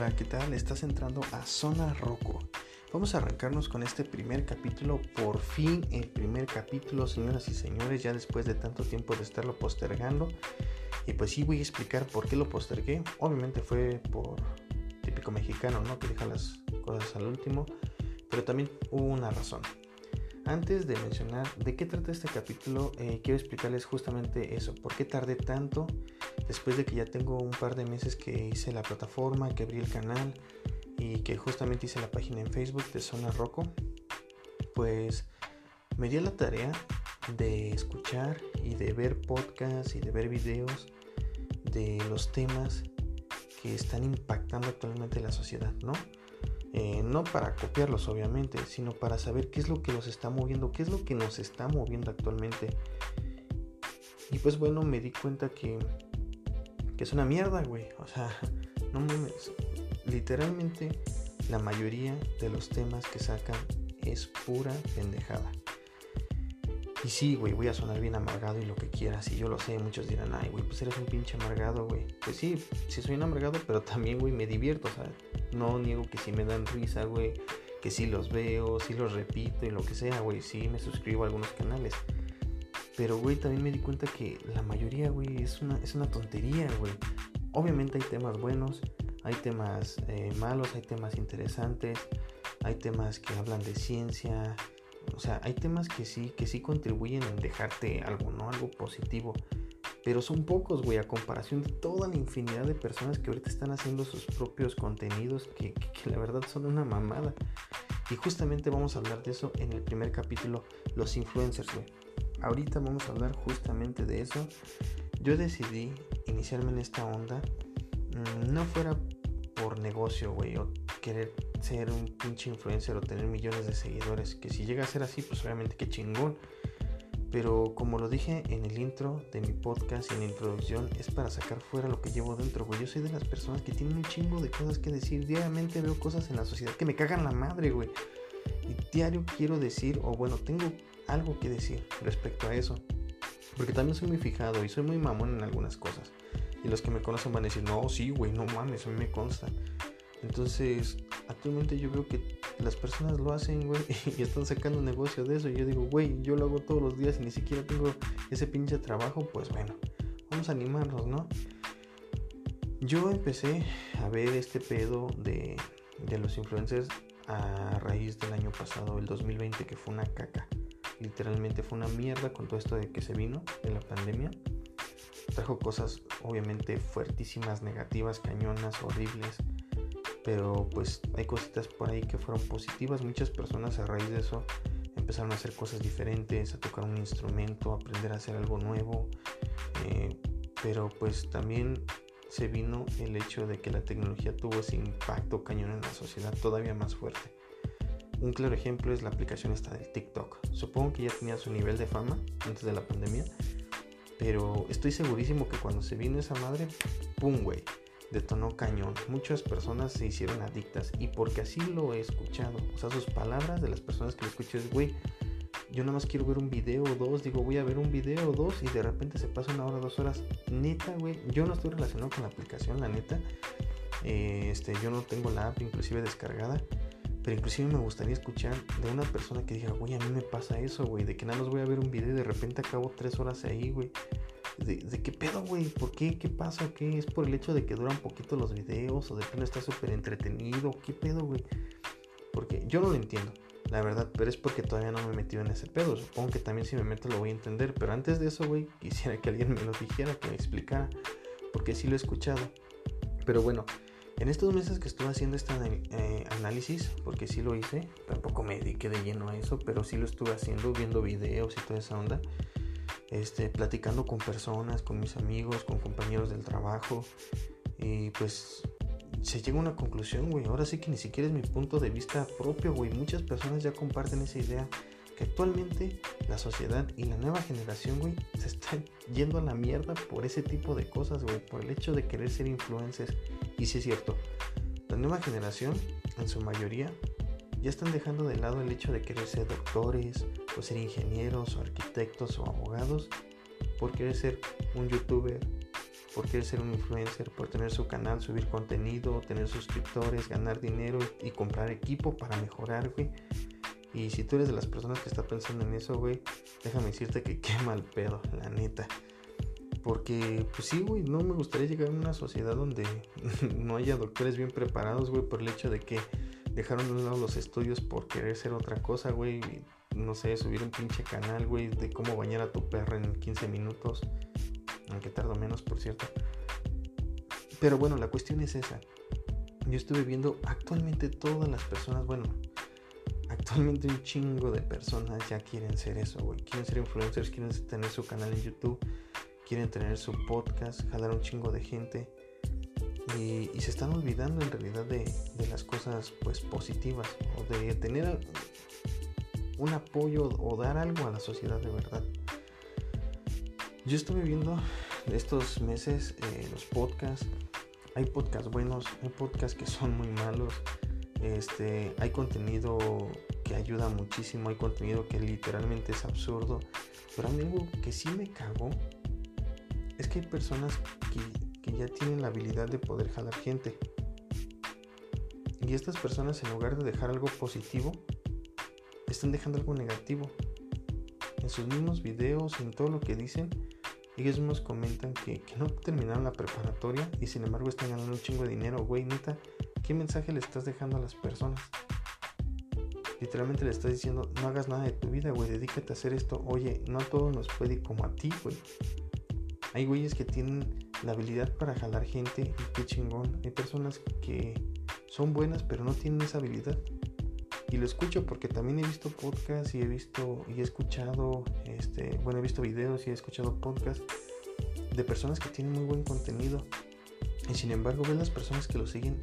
Hola, ¿qué tal? Estás entrando a Zona Roco. Vamos a arrancarnos con este primer capítulo. Por fin el primer capítulo, señoras y señores, ya después de tanto tiempo de estarlo postergando. Y pues sí voy a explicar por qué lo postergué. Obviamente fue por típico mexicano, ¿no? Que deja las cosas al último. Pero también hubo una razón. Antes de mencionar de qué trata este capítulo, eh, quiero explicarles justamente eso. ¿Por qué tardé tanto? Después de que ya tengo un par de meses que hice la plataforma, que abrí el canal y que justamente hice la página en Facebook de Zona Roco, pues me di la tarea de escuchar y de ver podcasts y de ver videos de los temas que están impactando actualmente la sociedad, ¿no? Eh, no para copiarlos obviamente, sino para saber qué es lo que nos está moviendo, qué es lo que nos está moviendo actualmente. Y pues bueno, me di cuenta que que es una mierda, güey. O sea, no mames. Literalmente la mayoría de los temas que sacan es pura pendejada. Y sí, güey, voy a sonar bien amargado y lo que quieras. Y yo lo sé, muchos dirán, ay, güey, pues eres un pinche amargado, güey. Pues sí, sí soy un amargado, pero también, güey, me divierto, o sea, no niego que sí me dan risa, güey. Que sí los veo, sí los repito y lo que sea, güey. Sí me suscribo a algunos canales. Pero, güey, también me di cuenta que la mayoría, güey, es una, es una tontería, güey. Obviamente hay temas buenos, hay temas eh, malos, hay temas interesantes, hay temas que hablan de ciencia. O sea, hay temas que sí, que sí contribuyen en dejarte algo, ¿no? Algo positivo. Pero son pocos, güey, a comparación de toda la infinidad de personas que ahorita están haciendo sus propios contenidos que, que la verdad son una mamada. Y justamente vamos a hablar de eso en el primer capítulo, los influencers, güey ahorita vamos a hablar justamente de eso. Yo decidí iniciarme en esta onda, mm, no fuera por negocio, güey, o querer ser un pinche influencer o tener millones de seguidores, que si llega a ser así, pues obviamente qué chingón. Pero como lo dije en el intro de mi podcast y en la introducción, es para sacar fuera lo que llevo dentro, güey. Yo soy de las personas que tienen un chingo de cosas que decir. Diariamente veo cosas en la sociedad que me cagan la madre, güey. Y diario quiero decir, o bueno, tengo algo que decir respecto a eso. Porque también soy muy fijado y soy muy mamón en algunas cosas. Y los que me conocen van a decir, no, sí, güey, no mames, a mí me consta. Entonces, actualmente yo veo que las personas lo hacen, güey, y están sacando negocio de eso. Y yo digo, güey, yo lo hago todos los días y ni siquiera tengo ese pinche trabajo. Pues bueno, vamos a animarnos, ¿no? Yo empecé a ver este pedo de, de los influencers a raíz del año pasado, el 2020, que fue una caca literalmente fue una mierda con todo esto de que se vino de la pandemia. Trajo cosas obviamente fuertísimas, negativas, cañonas, horribles. Pero pues hay cositas por ahí que fueron positivas. Muchas personas a raíz de eso empezaron a hacer cosas diferentes, a tocar un instrumento, a aprender a hacer algo nuevo. Eh, pero pues también se vino el hecho de que la tecnología tuvo ese impacto cañón en la sociedad todavía más fuerte. Un claro ejemplo es la aplicación esta del TikTok. Supongo que ya tenía su nivel de fama antes de la pandemia, pero estoy segurísimo que cuando se vino esa madre, ¡pum, güey! Detonó cañón. Muchas personas se hicieron adictas y porque así lo he escuchado. O sea, sus palabras de las personas que lo escuché es, güey, yo nada más quiero ver un video o dos, digo, voy a ver un video o dos y de repente se pasa una hora, dos horas. Neta, güey, yo no estoy relacionado con la aplicación, la neta. Eh, este, yo no tengo la app inclusive descargada. Pero inclusive me gustaría escuchar de una persona que diga, güey, a mí me pasa eso, güey, de que nada más voy a ver un video y de repente acabo tres horas ahí, güey. De, qué pedo, güey, ¿por qué? ¿Qué pasa? ¿Qué? ¿Es por el hecho de que duran poquito los videos o de que no está súper entretenido? ¿Qué pedo, güey? Porque yo no lo entiendo, la verdad, pero es porque todavía no me he metido en ese pedo. Supongo que también si me meto lo voy a entender, pero antes de eso, güey, quisiera que alguien me lo dijera, que me explicara, porque sí lo he escuchado. Pero bueno, en estos meses que estuve haciendo este eh, análisis, porque sí lo hice, tampoco me dediqué de lleno a eso, pero sí lo estuve haciendo, viendo videos y toda esa onda, este, platicando con personas, con mis amigos, con compañeros del trabajo, y pues se llega a una conclusión, güey, ahora sí que ni siquiera es mi punto de vista propio, güey, muchas personas ya comparten esa idea, que actualmente la sociedad y la nueva generación, güey, se están yendo a la mierda por ese tipo de cosas, güey, por el hecho de querer ser influencers y sí es cierto, la nueva generación, en su mayoría, ya están dejando de lado el hecho de querer ser doctores, o ser ingenieros, o arquitectos, o abogados, por querer ser un youtuber, por querer ser un influencer, por tener su canal, subir contenido, tener suscriptores, ganar dinero y comprar equipo para mejorar, güey. Y si tú eres de las personas que está pensando en eso, güey, déjame decirte que quema el pedo, la neta. Porque, pues sí, güey, no me gustaría llegar a una sociedad donde no haya doctores bien preparados, güey, por el hecho de que dejaron de un lado los estudios por querer ser otra cosa, güey. No sé, subir un pinche canal, güey, de cómo bañar a tu perro en 15 minutos. Aunque tardo menos, por cierto. Pero bueno, la cuestión es esa. Yo estuve viendo actualmente todas las personas, bueno, actualmente un chingo de personas ya quieren ser eso, güey. Quieren ser influencers, quieren tener su canal en YouTube, quieren tener su podcast, jalar un chingo de gente. Y, se están olvidando en realidad de, de, las cosas pues positivas o de tener un apoyo o dar algo a la sociedad de verdad. Yo estuve viendo estos meses eh, los podcasts. Hay podcasts buenos, hay podcasts que son muy malos. Este, hay contenido que ayuda muchísimo, hay contenido que literalmente es absurdo. Pero algo que sí me cagó es que hay personas que, que ya tienen la habilidad de poder jalar gente. Y estas personas en lugar de dejar algo positivo, están dejando algo negativo. En sus mismos videos, en todo lo que dicen, ellos mismos comentan que, no terminaron la preparatoria y sin embargo están ganando un chingo de dinero. Güey, neta, ¿qué mensaje le estás dejando a las personas? Literalmente le estás diciendo, no hagas nada de tu vida, güey, dedícate a hacer esto. Oye, no todo nos puede ir como a ti, güey. Hay güeyes que tienen la habilidad para jalar gente y qué chingón. Hay personas que son buenas pero no tienen esa habilidad y lo escucho porque también he visto podcasts y he visto y he escuchado, este, bueno, he visto videos y he escuchado podcasts de personas que tienen muy buen contenido. Y sin embargo, ves las personas que lo siguen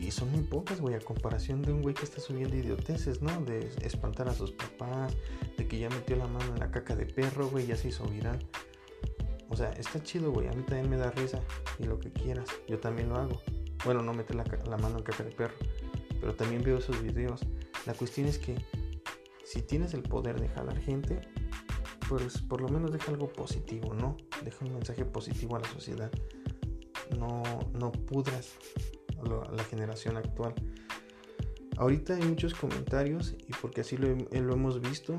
y son muy pocas, güey, a comparación de un güey que está subiendo idioteces, ¿no? De espantar a sus papás, de que ya metió la mano en la caca de perro, güey, ya se hizo viral. O sea, está chido, güey, a mí también me da risa y lo que quieras, yo también lo hago. Bueno, no meter la, mano en caca de perro, pero también veo esos videos la cuestión es que si tienes el poder de jalar gente, pues por lo menos deja algo positivo, ¿no? Deja un mensaje positivo a la sociedad. No, no pudras a la generación actual. Ahorita hay muchos comentarios, y porque así lo hemos visto,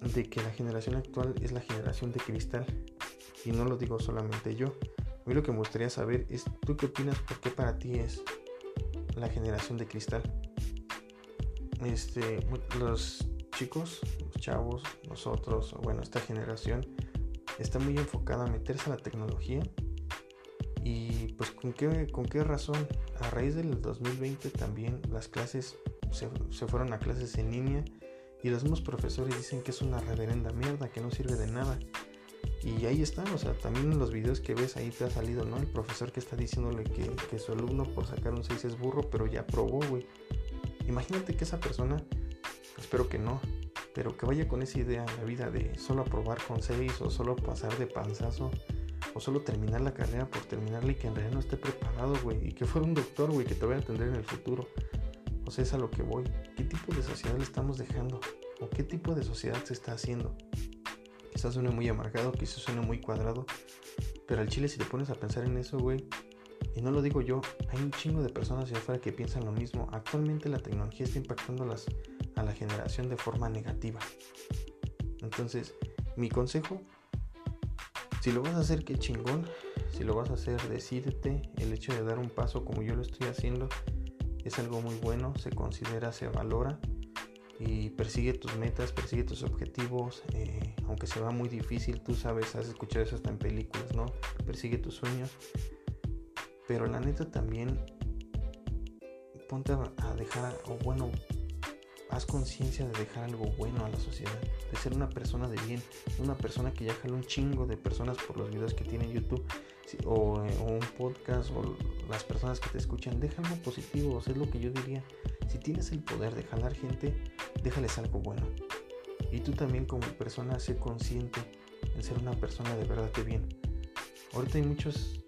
de que la generación actual es la generación de cristal. Y no lo digo solamente yo. A mí lo que me gustaría saber es, ¿tú qué opinas por qué para ti es la generación de cristal? este, los chicos, los chavos, nosotros, bueno, esta generación está muy enfocada a meterse a la tecnología. Y pues con qué, con qué razón, a raíz del 2020 también las clases se, se fueron a clases en línea y los mismos profesores dicen que es una reverenda mierda, que no sirve de nada. Y ahí están, o sea, también en los videos que ves ahí te ha salido, ¿no? El profesor que está diciéndole que, que su alumno por sacar un 6 es burro, pero ya probó, güey. Imagínate que esa persona, espero que no, pero que vaya con esa idea en la vida de solo aprobar con 6 o solo pasar de panzazo o solo terminar la carrera por terminarla y que en realidad no esté preparado, güey, y que fuera un doctor, güey, que te vaya a atender en el futuro. O sea, es a lo que voy. ¿Qué tipo de sociedad le estamos dejando? ¿O qué tipo de sociedad se está haciendo? Quizás suene muy amargado, quizás suene muy cuadrado, pero al chile si te pones a pensar en eso, güey, y no lo digo yo, hay un chingo de personas allá afuera que piensan lo mismo. Actualmente la tecnología está impactando a la generación de forma negativa. Entonces, mi consejo, si lo vas a hacer, qué chingón. Si lo vas a hacer, decídete. El hecho de dar un paso como yo lo estoy haciendo es algo muy bueno, se considera, se valora. Y persigue tus metas, persigue tus objetivos. Eh, aunque se va muy difícil, tú sabes, has escuchado eso hasta en películas, ¿no? Persigue tus sueños pero la neta también ponte a dejar, o bueno, haz conciencia de dejar algo bueno a la sociedad, de ser una persona de bien, una persona que ya jala un chingo de personas por los videos que tiene YouTube o, eh, o, un podcast o las personas que te escuchan, deja algo positivo, es lo que yo diría. Si tienes el poder de jalar gente, déjales algo bueno. Y tú también como persona sé consciente en ser una persona de verdad de bien. Ahorita hay muchos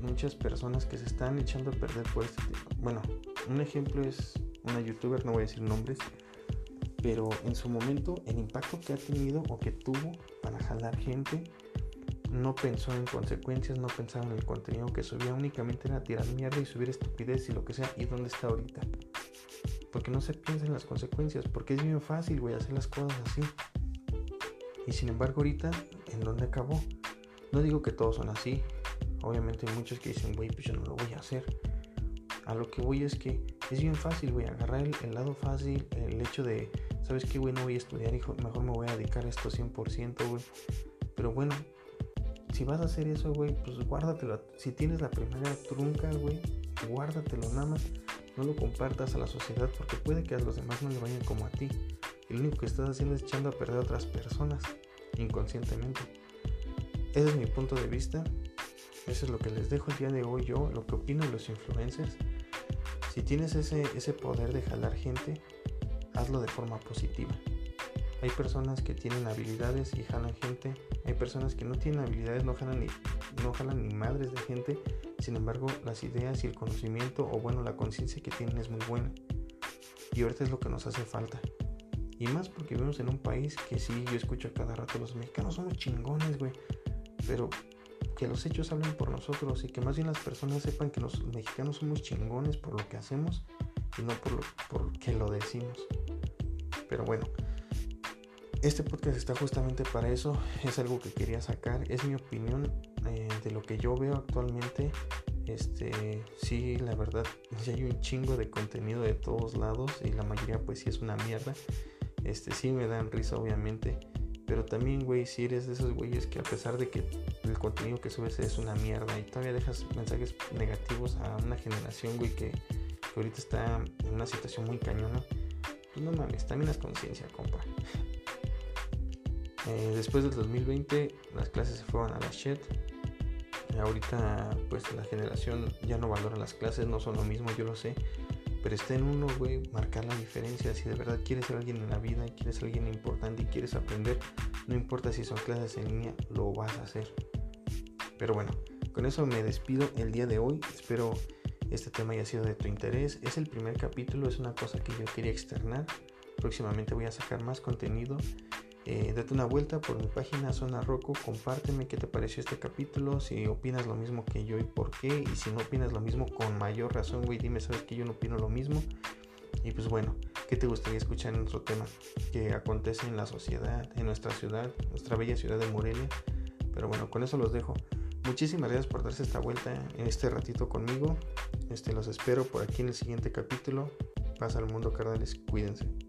muchas personas que se están echando a perder por este tipo. Bueno, un ejemplo es una youtuber, no voy a decir nombres, pero en su momento el impacto que ha tenido o que tuvo para jalar gente no pensó en consecuencias, no pensaba en el contenido que subía, únicamente era tirar mierda y subir estupidez y lo que sea. ¿Y dónde está ahorita? Porque no se piensa en las consecuencias, porque es bien fácil, güey, hacer las cosas así. Y sin embargo, ahorita, ¿en dónde acabó? No digo que todos son así. Obviamente hay muchos que dicen, güey, pues yo no lo voy a hacer. A lo que voy es que es bien fácil, güey, agarrar el, lado fácil, el hecho de, ¿sabes qué, güey? No voy a estudiar, hijo, mejor me voy a dedicar a esto 100%, güey. Pero bueno, si vas a hacer eso, güey, pues guárdatelo. Si tienes la primera trunca, güey, guárdatelo nada más. No lo compartas a la sociedad porque puede que a los demás no le vayan como a ti. Y lo único que estás haciendo es echando a perder a otras personas inconscientemente. Ese es mi punto de vista. Eso es lo que les dejo el día de hoy yo, lo que opino los influencers. Si tienes ese, ese poder de jalar gente, hazlo de forma positiva. Hay personas que tienen habilidades y jalan gente. Hay personas que no tienen habilidades, no jalan ni, no jalan ni madres de gente. Sin embargo, las ideas y el conocimiento, o bueno, la conciencia que tienen es muy buena. Y ahorita es lo que nos hace falta. Y más porque vivimos en un país que sí, yo escucho a cada rato, los mexicanos somos chingones, güey. Pero que los hechos hablen por nosotros y que más bien las personas sepan que los mexicanos somos chingones por lo que hacemos y no por lo por que lo decimos. Pero bueno, este podcast está justamente para eso, es algo que quería sacar, es mi opinión eh, de lo que yo veo actualmente. Este, sí, la verdad, ya hay un chingo de contenido de todos lados y la mayoría pues sí es una mierda. Este, sí me dan risa obviamente, pero también, güey, si eres de esos güeyes que a pesar de que el contenido que subes es una mierda y todavía dejas mensajes negativos a una generación, güey, que, ahorita está en una situación muy cañona, pues no mames, también es conciencia, compa. Eh, después del 2020 las clases se fueron a la shit. ahorita pues la generación ya no valora las clases, no son lo mismo, yo lo sé. Pero está en uno, güey, marcar la diferencia. Si de verdad quieres ser alguien en la vida, quieres ser alguien importante y quieres aprender, no importa si son clases en línea, lo vas a hacer. Pero bueno, con eso me despido el día de hoy. Espero este tema haya sido de tu interés. Es el primer capítulo, es una cosa que yo quería externar. Próximamente voy a sacar más contenido eh, date una vuelta por mi página Zona Roco, compárteme qué te pareció este capítulo, si opinas lo mismo que yo y por qué, y si no opinas lo mismo con mayor razón, güey, dime, sabes que yo no opino lo mismo. Y pues bueno, ¿qué te gustaría escuchar en otro tema que acontece en la sociedad, en nuestra ciudad, nuestra bella ciudad de Morelia? Pero bueno, con eso los dejo. Muchísimas gracias por darse esta vuelta en este ratito conmigo. Este, los espero por aquí en el siguiente capítulo. Pasa al mundo, carnales. Cuídense.